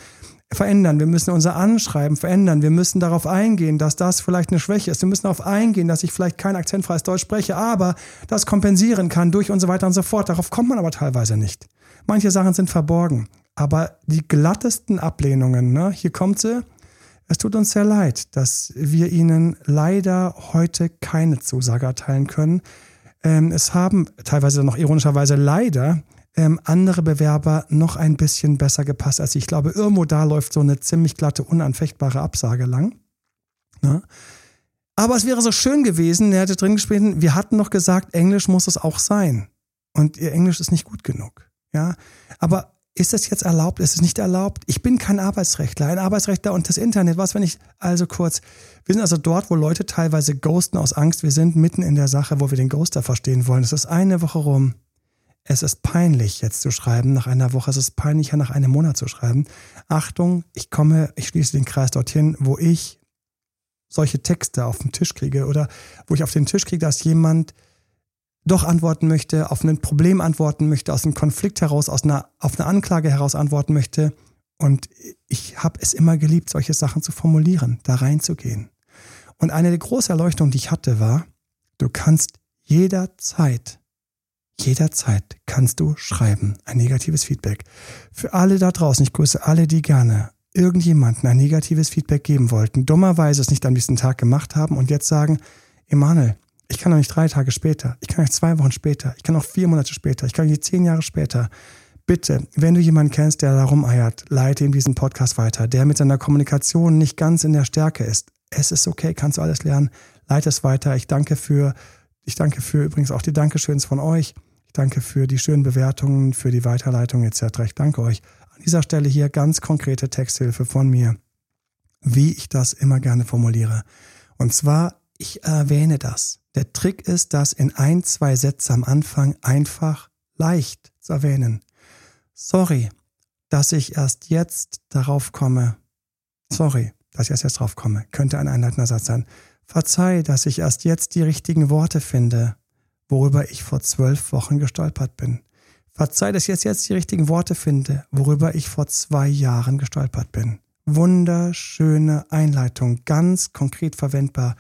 verändern. Wir müssen unser Anschreiben verändern. Wir müssen darauf eingehen, dass das vielleicht eine Schwäche ist. Wir müssen darauf eingehen, dass ich vielleicht kein akzentfreies Deutsch spreche, aber das kompensieren kann durch und so weiter und so fort. Darauf kommt man aber teilweise nicht. Manche Sachen sind verborgen. Aber die glattesten Ablehnungen, ne, hier kommt sie. Es tut uns sehr leid, dass wir Ihnen leider heute keine Zusage erteilen können. Ähm, es haben teilweise noch ironischerweise leider ähm, andere Bewerber noch ein bisschen besser gepasst als ich. Ich glaube, irgendwo da läuft so eine ziemlich glatte, unanfechtbare Absage lang. Ne? Aber es wäre so schön gewesen, er hätte drin gespielt, wir hatten noch gesagt, Englisch muss es auch sein. und ihr Englisch ist nicht gut genug. Ja, aber ist das jetzt erlaubt? Ist es nicht erlaubt? Ich bin kein Arbeitsrechtler. Ein Arbeitsrechtler und das Internet. Was, wenn ich also kurz, wir sind also dort, wo Leute teilweise ghosten aus Angst. Wir sind mitten in der Sache, wo wir den Ghoster verstehen wollen. Es ist eine Woche rum. Es ist peinlich, jetzt zu schreiben. Nach einer Woche es ist peinlicher, nach einem Monat zu schreiben. Achtung, ich komme, ich schließe den Kreis dorthin, wo ich solche Texte auf den Tisch kriege oder wo ich auf den Tisch kriege, dass jemand doch antworten möchte, auf ein Problem antworten möchte, aus einem Konflikt heraus, aus einer, auf eine Anklage heraus antworten möchte. Und ich habe es immer geliebt, solche Sachen zu formulieren, da reinzugehen. Und eine der großen Erleuchtungen, die ich hatte, war, du kannst jederzeit, jederzeit kannst du schreiben, ein negatives Feedback. Für alle da draußen, ich grüße alle, die gerne irgendjemanden ein negatives Feedback geben wollten, dummerweise es nicht am nächsten Tag gemacht haben und jetzt sagen, Emanuel, ich kann doch nicht drei Tage später, ich kann nicht zwei Wochen später, ich kann auch vier Monate später, ich kann nicht zehn Jahre später. Bitte, wenn du jemanden kennst, der da rumeiert, leite ihm diesen Podcast weiter, der mit seiner Kommunikation nicht ganz in der Stärke ist. Es ist okay, kannst du alles lernen, leite es weiter. Ich danke für, ich danke für übrigens auch die Dankeschöns von euch. Ich danke für die schönen Bewertungen, für die Weiterleitung etc. Ich danke euch. An dieser Stelle hier ganz konkrete Texthilfe von mir, wie ich das immer gerne formuliere. Und zwar, ich erwähne das. Der Trick ist, das in ein, zwei Sätze am Anfang einfach leicht zu erwähnen. Sorry, dass ich erst jetzt darauf komme. Sorry, dass ich erst jetzt drauf komme. Könnte ein einleitender Satz sein. Verzeih, dass ich erst jetzt die richtigen Worte finde, worüber ich vor zwölf Wochen gestolpert bin. Verzeih, dass ich jetzt, jetzt die richtigen Worte finde, worüber ich vor zwei Jahren gestolpert bin. Wunderschöne Einleitung, ganz konkret verwendbar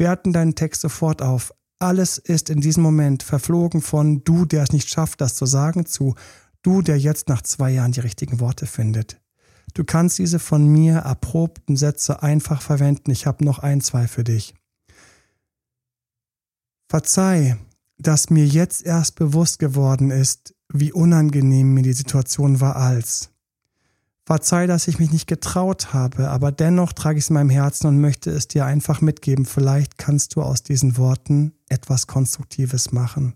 werten deinen Text sofort auf. Alles ist in diesem Moment verflogen von du, der es nicht schafft, das zu sagen, zu du, der jetzt nach zwei Jahren die richtigen Worte findet. Du kannst diese von mir erprobten Sätze einfach verwenden. Ich habe noch ein, zwei für dich. Verzeih, dass mir jetzt erst bewusst geworden ist, wie unangenehm mir die Situation war als. Verzeih, dass ich mich nicht getraut habe, aber dennoch trage ich es in meinem Herzen und möchte es dir einfach mitgeben. Vielleicht kannst du aus diesen Worten etwas Konstruktives machen.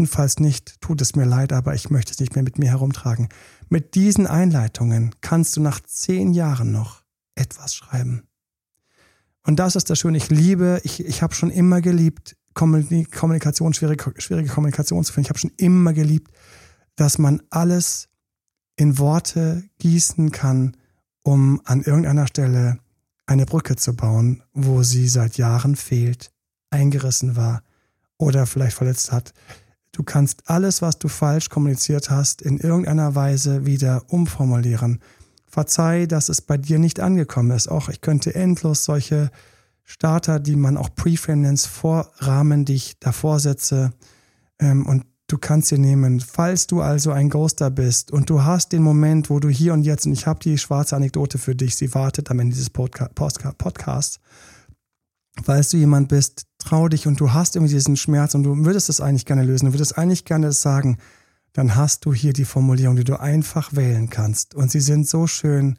Und falls nicht, tut es mir leid, aber ich möchte es nicht mehr mit mir herumtragen. Mit diesen Einleitungen kannst du nach zehn Jahren noch etwas schreiben. Und das ist das Schöne. Ich liebe, ich, ich habe schon immer geliebt, Kommunikation, schwierige, schwierige Kommunikation zu finden. Ich habe schon immer geliebt, dass man alles in Worte gießen kann, um an irgendeiner Stelle eine Brücke zu bauen, wo sie seit Jahren fehlt, eingerissen war oder vielleicht verletzt hat. Du kannst alles, was du falsch kommuniziert hast, in irgendeiner Weise wieder umformulieren. Verzeih, dass es bei dir nicht angekommen ist. Auch ich könnte endlos solche Starter, die man auch Preframe nennt, vorrahmen, die ich davor setze. Ähm, und Du kannst sie nehmen. Falls du also ein Ghoster bist und du hast den Moment, wo du hier und jetzt, und ich habe die schwarze Anekdote für dich, sie wartet am Ende dieses Podcasts. Falls du jemand bist, trau dich und du hast irgendwie diesen Schmerz und du würdest es eigentlich gerne lösen, du würdest eigentlich gerne sagen, dann hast du hier die Formulierung, die du einfach wählen kannst. Und sie sind so schön.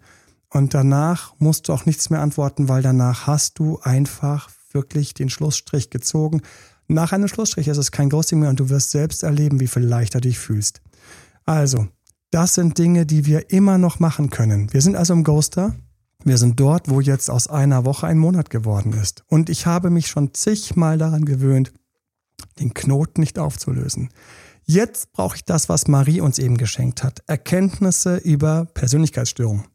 Und danach musst du auch nichts mehr antworten, weil danach hast du einfach wirklich den Schlussstrich gezogen. Nach einem Schlussstrich ist es kein Ghosting mehr und du wirst selbst erleben, wie viel leichter du dich fühlst. Also, das sind Dinge, die wir immer noch machen können. Wir sind also im Ghoster. Wir sind dort, wo jetzt aus einer Woche ein Monat geworden ist. Und ich habe mich schon zigmal daran gewöhnt, den Knoten nicht aufzulösen. Jetzt brauche ich das, was Marie uns eben geschenkt hat. Erkenntnisse über Persönlichkeitsstörung.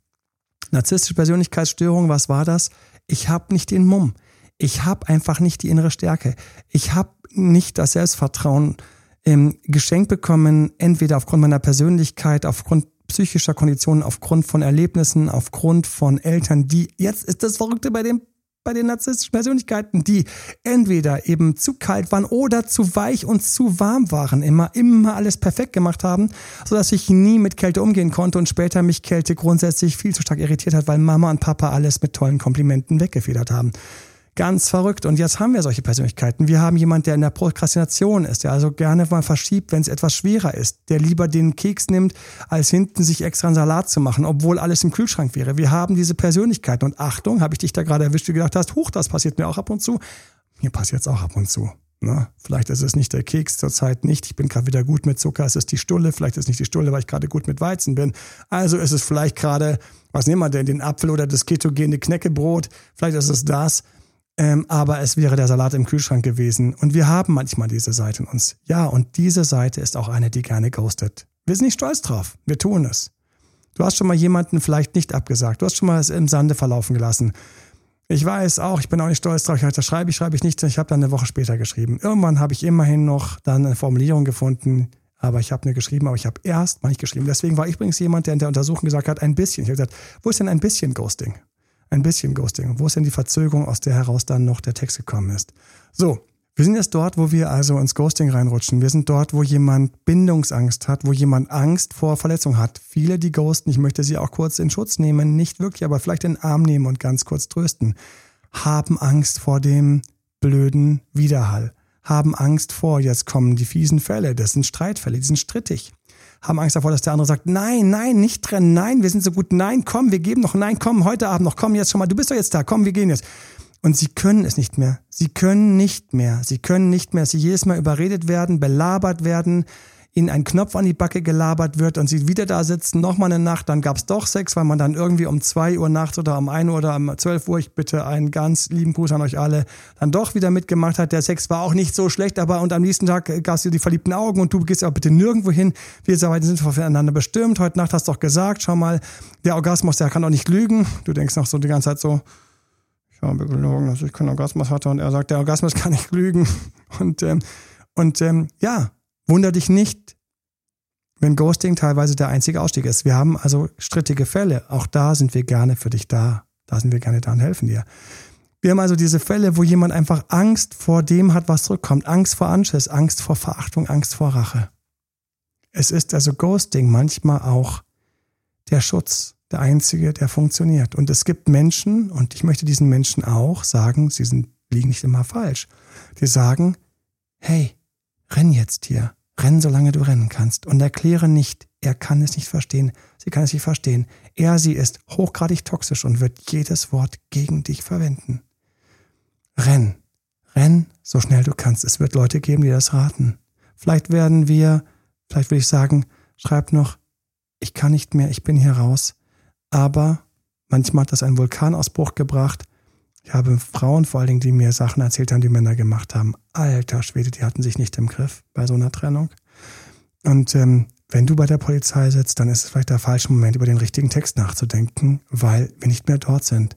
Narzisstische Persönlichkeitsstörung, was war das? Ich habe nicht den Mumm ich habe einfach nicht die innere Stärke. Ich habe nicht das Selbstvertrauen ähm, geschenkt bekommen, entweder aufgrund meiner Persönlichkeit, aufgrund psychischer Konditionen, aufgrund von Erlebnissen, aufgrund von Eltern, die, jetzt ist das Verrückte bei dem bei den narzisstischen Persönlichkeiten, die entweder eben zu kalt waren oder zu weich und zu warm waren, immer, immer alles perfekt gemacht haben, sodass ich nie mit Kälte umgehen konnte und später mich Kälte grundsätzlich viel zu stark irritiert hat, weil Mama und Papa alles mit tollen Komplimenten weggefedert haben. Ganz verrückt. Und jetzt haben wir solche Persönlichkeiten. Wir haben jemanden, der in der Prokrastination ist, der also gerne mal verschiebt, wenn es etwas schwerer ist, der lieber den Keks nimmt, als hinten sich extra einen Salat zu machen, obwohl alles im Kühlschrank wäre. Wir haben diese Persönlichkeiten. Und Achtung, habe ich dich da gerade erwischt, du gedacht hast, huch, das passiert mir auch ab und zu. Mir passiert es auch ab und zu. Na, vielleicht ist es nicht der Keks, zurzeit nicht. Ich bin gerade wieder gut mit Zucker. Es ist die Stulle. Vielleicht ist es nicht die Stulle, weil ich gerade gut mit Weizen bin. Also ist es vielleicht gerade, was nehmen wir denn, den Apfel oder das ketogene Knäckebrot? Vielleicht ist es das. Ähm, aber es wäre der Salat im Kühlschrank gewesen. Und wir haben manchmal diese Seite in uns. Ja, und diese Seite ist auch eine, die gerne ghostet. Wir sind nicht stolz drauf. Wir tun es. Du hast schon mal jemanden vielleicht nicht abgesagt. Du hast schon mal es im Sande verlaufen gelassen. Ich weiß auch, ich bin auch nicht stolz drauf. Ich das schreibe ich, schreibe ich nicht. Ich habe dann eine Woche später geschrieben. Irgendwann habe ich immerhin noch dann eine Formulierung gefunden, aber ich habe eine geschrieben, aber ich habe erst mal nicht geschrieben. Deswegen war ich übrigens jemand, der in der Untersuchung gesagt hat, ein bisschen. Ich habe gesagt, wo ist denn ein bisschen Ghosting? Ein bisschen Ghosting. Wo ist denn die Verzögerung, aus der heraus dann noch der Text gekommen ist? So, wir sind jetzt dort, wo wir also ins Ghosting reinrutschen. Wir sind dort, wo jemand Bindungsangst hat, wo jemand Angst vor Verletzung hat. Viele, die ghosten, ich möchte sie auch kurz in Schutz nehmen, nicht wirklich, aber vielleicht in den Arm nehmen und ganz kurz trösten, haben Angst vor dem blöden Widerhall. Haben Angst vor, jetzt kommen die fiesen Fälle, das sind Streitfälle, die sind strittig. Haben Angst davor, dass der andere sagt, nein, nein, nicht trennen, nein, wir sind so gut, nein, komm, wir geben noch, nein, komm, heute Abend noch, komm jetzt schon mal, du bist doch jetzt da, komm, wir gehen jetzt. Und sie können es nicht mehr. Sie können nicht mehr. Sie können nicht mehr. Sie jedes Mal überredet werden, belabert werden, ihnen ein Knopf an die Backe gelabert wird und sie wieder da sitzen, nochmal eine Nacht, dann gab's doch Sex, weil man dann irgendwie um zwei Uhr nachts oder um ein Uhr oder um zwölf Uhr, ich bitte einen ganz lieben Gruß an euch alle, dann doch wieder mitgemacht hat. Der Sex war auch nicht so schlecht, aber und am nächsten Tag gab's dir die verliebten Augen und du gehst aber bitte nirgendwo hin. Wir sind voneinander bestimmt. Heute Nacht hast du doch gesagt, schau mal, der Orgasmus, der kann doch nicht lügen. Du denkst noch so die ganze Zeit so, ich habe gelogen, dass ich keinen Orgasmus hatte und er sagt, der Orgasmus kann nicht lügen. Und, ähm, und ähm, ja, wunder dich nicht, wenn Ghosting teilweise der einzige Ausstieg ist. Wir haben also strittige Fälle. Auch da sind wir gerne für dich da. Da sind wir gerne da und helfen dir. Wir haben also diese Fälle, wo jemand einfach Angst vor dem hat, was zurückkommt. Angst vor Anschiss, Angst vor Verachtung, Angst vor Rache. Es ist also Ghosting manchmal auch der Schutz der einzige, der funktioniert. Und es gibt Menschen, und ich möchte diesen Menschen auch sagen, sie sind, liegen nicht immer falsch, die sagen, hey, renn jetzt hier, renn solange du rennen kannst und erkläre nicht, er kann es nicht verstehen, sie kann es nicht verstehen. Er, sie ist hochgradig toxisch und wird jedes Wort gegen dich verwenden. Renn, renn so schnell du kannst. Es wird Leute geben, die das raten. Vielleicht werden wir, vielleicht will ich sagen, schreib noch, ich kann nicht mehr, ich bin hier raus aber manchmal hat das einen Vulkanausbruch gebracht. Ich habe Frauen vor allen Dingen, die mir Sachen erzählt haben, die Männer gemacht haben. Alter Schwede, die hatten sich nicht im Griff bei so einer Trennung. Und ähm, wenn du bei der Polizei sitzt, dann ist es vielleicht der falsche Moment, über den richtigen Text nachzudenken, weil wir nicht mehr dort sind.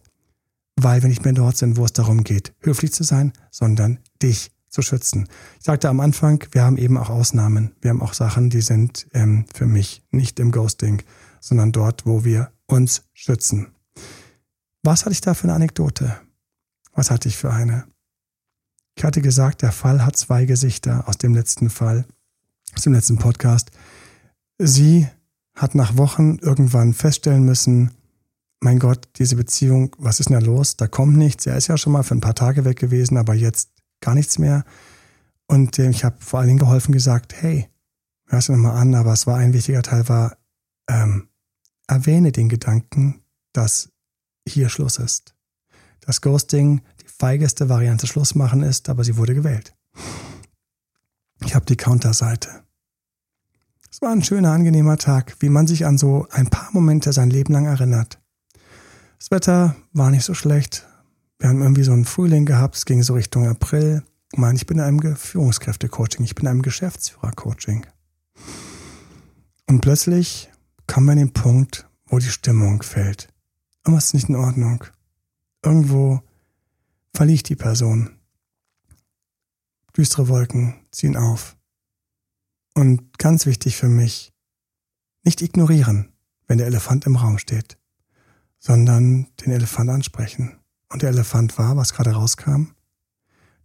Weil wir nicht mehr dort sind, wo es darum geht, höflich zu sein, sondern dich zu schützen. Ich sagte am Anfang, wir haben eben auch Ausnahmen. Wir haben auch Sachen, die sind ähm, für mich nicht im Ghosting, sondern dort, wo wir uns schützen. Was hatte ich da für eine Anekdote? Was hatte ich für eine? Ich hatte gesagt, der Fall hat zwei Gesichter aus dem letzten Fall, aus dem letzten Podcast. Sie hat nach Wochen irgendwann feststellen müssen, mein Gott, diese Beziehung, was ist denn da los? Da kommt nichts. Er ist ja schon mal für ein paar Tage weg gewesen, aber jetzt gar nichts mehr. Und äh, ich habe vor allen Dingen geholfen gesagt, hey, hör es nochmal an, aber es war ein wichtiger Teil, war, ähm, erwähne den Gedanken, dass hier Schluss ist. Das Ghosting die feigeste Variante Schluss machen ist, aber sie wurde gewählt. Ich habe die Counterseite. Es war ein schöner, angenehmer Tag, wie man sich an so ein paar Momente sein Leben lang erinnert. Das Wetter war nicht so schlecht. Wir haben irgendwie so einen Frühling gehabt, es ging so Richtung April. Ich meine, ich bin in einem Führungskräfte-Coaching, ich bin in einem Geschäftsführer-Coaching. Und plötzlich kommen wir an den Punkt, wo die Stimmung fällt. Irgendwas ist nicht in Ordnung. Irgendwo verliegt die Person. Düstere Wolken ziehen auf. Und ganz wichtig für mich, nicht ignorieren, wenn der Elefant im Raum steht, sondern den Elefant ansprechen. Und der Elefant war, was gerade rauskam,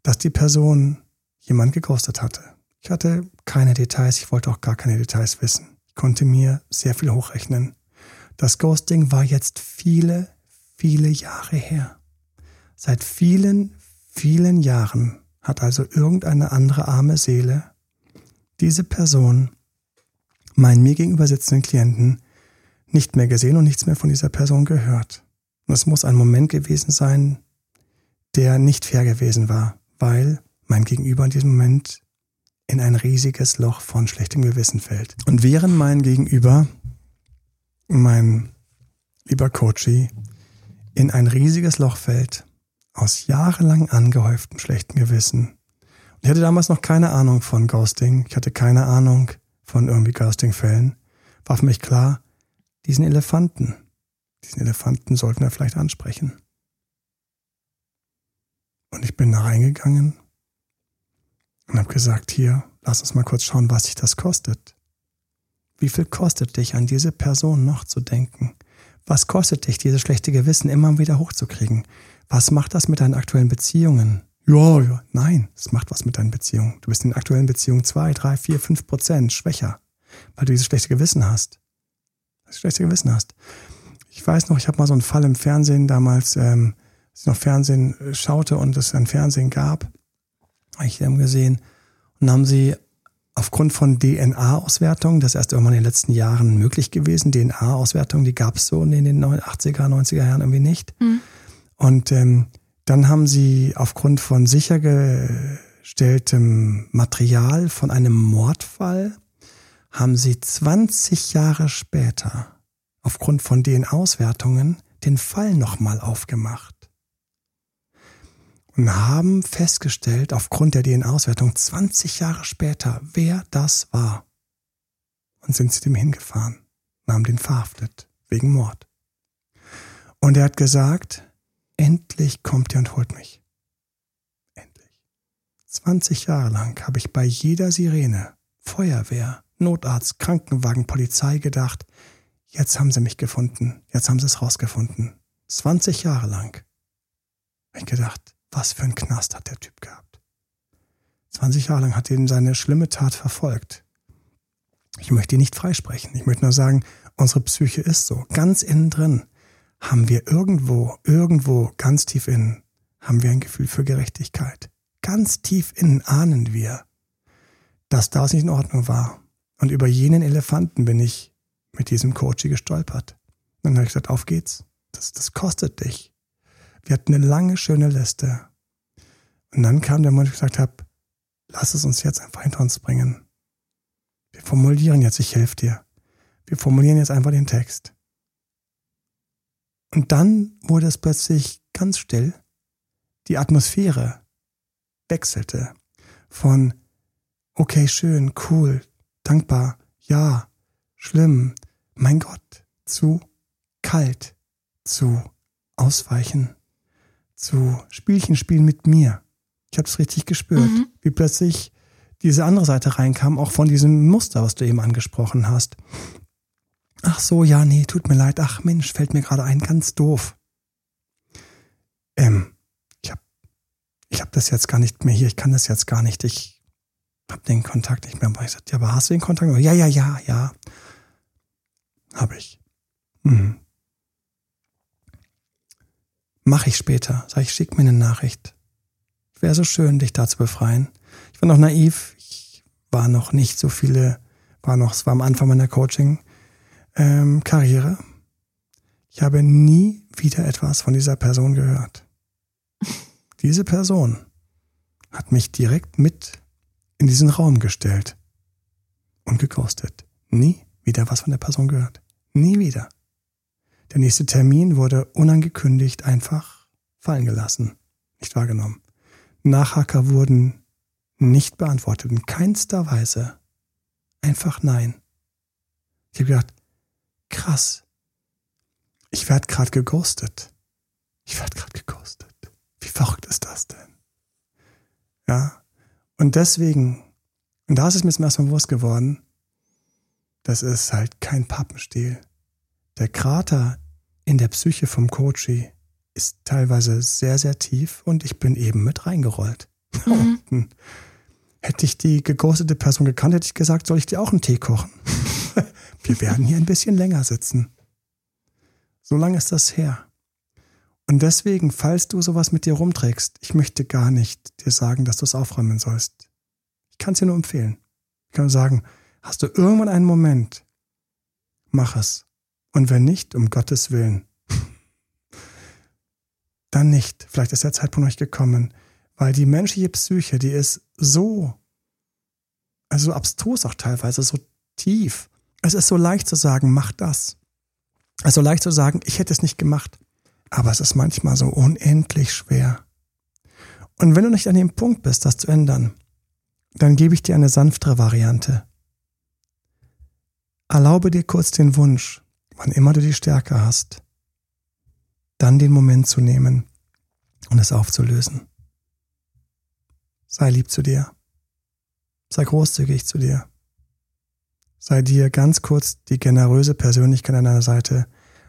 dass die Person jemand geghostet hatte. Ich hatte keine Details, ich wollte auch gar keine Details wissen konnte mir sehr viel hochrechnen. Das Ghosting war jetzt viele, viele Jahre her. Seit vielen, vielen Jahren hat also irgendeine andere arme Seele diese Person, meinen mir gegenüber sitzenden Klienten, nicht mehr gesehen und nichts mehr von dieser Person gehört. Und es muss ein Moment gewesen sein, der nicht fair gewesen war, weil mein Gegenüber in diesem Moment in ein riesiges Loch von schlechtem Gewissen fällt. Und während mein Gegenüber, mein lieber Coachy, in ein riesiges Loch fällt, aus jahrelang angehäuftem schlechten Gewissen. ich hatte damals noch keine Ahnung von Ghosting. Ich hatte keine Ahnung von irgendwie Ghosting-Fällen. War für mich klar, diesen Elefanten, diesen Elefanten sollten wir vielleicht ansprechen. Und ich bin da reingegangen und habe gesagt, hier, lass uns mal kurz schauen, was sich das kostet. Wie viel kostet dich, an diese Person noch zu denken? Was kostet dich, dieses schlechte Gewissen immer wieder hochzukriegen? Was macht das mit deinen aktuellen Beziehungen? Ja, ja, nein, es macht was mit deinen Beziehungen. Du bist in aktuellen Beziehungen zwei, drei, vier, fünf Prozent schwächer, weil du dieses schlechte Gewissen hast. Das schlechte Gewissen hast. Ich weiß noch, ich habe mal so einen Fall im Fernsehen damals, ähm, als ich noch Fernsehen äh, schaute und es ein Fernsehen gab, habe ich ähm, gesehen, und haben sie aufgrund von DNA-Auswertungen, das ist erst irgendwann in den letzten Jahren möglich gewesen, DNA-Auswertungen, die gab es so in den 80er, 90er Jahren irgendwie nicht. Mhm. Und ähm, dann haben sie aufgrund von sichergestelltem Material von einem Mordfall, haben sie 20 Jahre später aufgrund von DNA-Auswertungen den Fall nochmal aufgemacht und haben festgestellt, aufgrund der DNA-Auswertung 20 Jahre später, wer das war. Und sind zu dem hingefahren und haben den verhaftet, wegen Mord. Und er hat gesagt, endlich kommt ihr und holt mich. Endlich. 20 Jahre lang habe ich bei jeder Sirene, Feuerwehr, Notarzt, Krankenwagen, Polizei gedacht, jetzt haben sie mich gefunden, jetzt haben sie es rausgefunden. 20 Jahre lang. Hab ich gedacht, was für ein Knast hat der Typ gehabt? 20 Jahre lang hat ihn seine schlimme Tat verfolgt. Ich möchte ihn nicht freisprechen. Ich möchte nur sagen, unsere Psyche ist so. Ganz innen drin haben wir irgendwo, irgendwo, ganz tief innen, haben wir ein Gefühl für Gerechtigkeit. Ganz tief innen ahnen wir, dass das nicht in Ordnung war. Und über jenen Elefanten bin ich mit diesem Coachy gestolpert. dann habe ich gesagt, auf geht's. Das, das kostet dich. Wir hatten eine lange, schöne Liste. Und dann kam der wo ich gesagt habe, lass es uns jetzt einfach hinter uns bringen. Wir formulieren jetzt, ich helfe dir. Wir formulieren jetzt einfach den Text. Und dann wurde es plötzlich ganz still. Die Atmosphäre wechselte von okay, schön, cool, dankbar, ja, schlimm, mein Gott, zu kalt, zu ausweichen, zu Spielchen spielen mit mir. Ich habe es richtig gespürt, mhm. wie plötzlich diese andere Seite reinkam, auch von diesem Muster, was du eben angesprochen hast. Ach so, ja, nee, tut mir leid. Ach Mensch, fällt mir gerade ein, ganz doof. Ähm, ich hab, ich hab das jetzt gar nicht mehr hier, ich kann das jetzt gar nicht. Ich hab den Kontakt nicht mehr. Ich sagte, ja, aber hast du den Kontakt? Ja, ja, ja, ja. Habe ich. Mhm. Mach ich später. Sag ich, schick mir eine Nachricht. Wäre so schön, dich da zu befreien. Ich war noch naiv. Ich war noch nicht so viele, war noch, es war am Anfang meiner Coaching-Karriere. Ähm, ich habe nie wieder etwas von dieser Person gehört. Diese Person hat mich direkt mit in diesen Raum gestellt und geghostet. Nie wieder was von der Person gehört. Nie wieder. Der nächste Termin wurde unangekündigt einfach fallen gelassen, nicht wahrgenommen. Nachhacker wurden nicht beantwortet, in keinster Weise. Einfach nein. Ich habe gedacht, krass, ich werde gerade geghostet. Ich werde gerade geghostet. Wie verrückt ist das denn? Ja, und deswegen, und da ist es mir zum ersten Mal bewusst geworden, das ist halt kein Pappenstiel. Der Krater in der Psyche vom Coachy ist teilweise sehr, sehr tief und ich bin eben mit reingerollt. Mhm. Hätte ich die geghostete Person gekannt, hätte ich gesagt, soll ich dir auch einen Tee kochen? Wir werden hier ein bisschen länger sitzen. So lange ist das her. Und deswegen, falls du sowas mit dir rumträgst, ich möchte gar nicht dir sagen, dass du es aufräumen sollst. Ich kann es dir nur empfehlen. Ich kann nur sagen, hast du irgendwann einen Moment, mach es. Und wenn nicht, um Gottes Willen, dann nicht. Vielleicht ist der Zeitpunkt noch gekommen. Weil die menschliche Psyche, die ist so, also so abstrus auch teilweise, so tief. Es ist so leicht zu sagen, mach das. Es ist so leicht zu sagen, ich hätte es nicht gemacht. Aber es ist manchmal so unendlich schwer. Und wenn du nicht an dem Punkt bist, das zu ändern, dann gebe ich dir eine sanftere Variante. Erlaube dir kurz den Wunsch, wann immer du die Stärke hast, dann den Moment zu nehmen und es aufzulösen. Sei lieb zu dir. Sei großzügig zu dir. Sei dir ganz kurz die generöse Persönlichkeit an deiner Seite,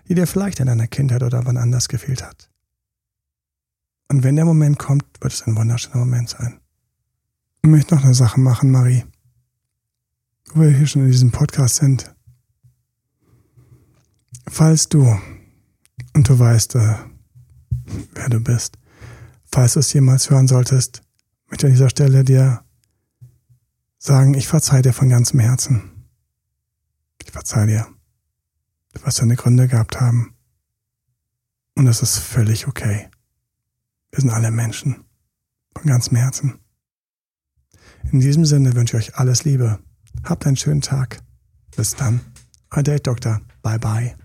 die dir vielleicht in deiner Kindheit oder wann anders gefehlt hat. Und wenn der Moment kommt, wird es ein wunderschöner Moment sein. Ich möchte noch eine Sache machen, Marie. Wo wir hier schon in diesem Podcast sind. Falls du, und du weißt, äh, wer du bist, falls du es jemals hören solltest, möchte ich an dieser Stelle dir sagen, ich verzeihe dir von ganzem Herzen. Ich verzeihe dir, was deine Gründe gehabt haben. Und es ist völlig okay. Wir sind alle Menschen. Von ganzem Herzen. In diesem Sinne wünsche ich euch alles Liebe. Habt einen schönen Tag. Bis dann. Euer Date Doktor. Bye bye.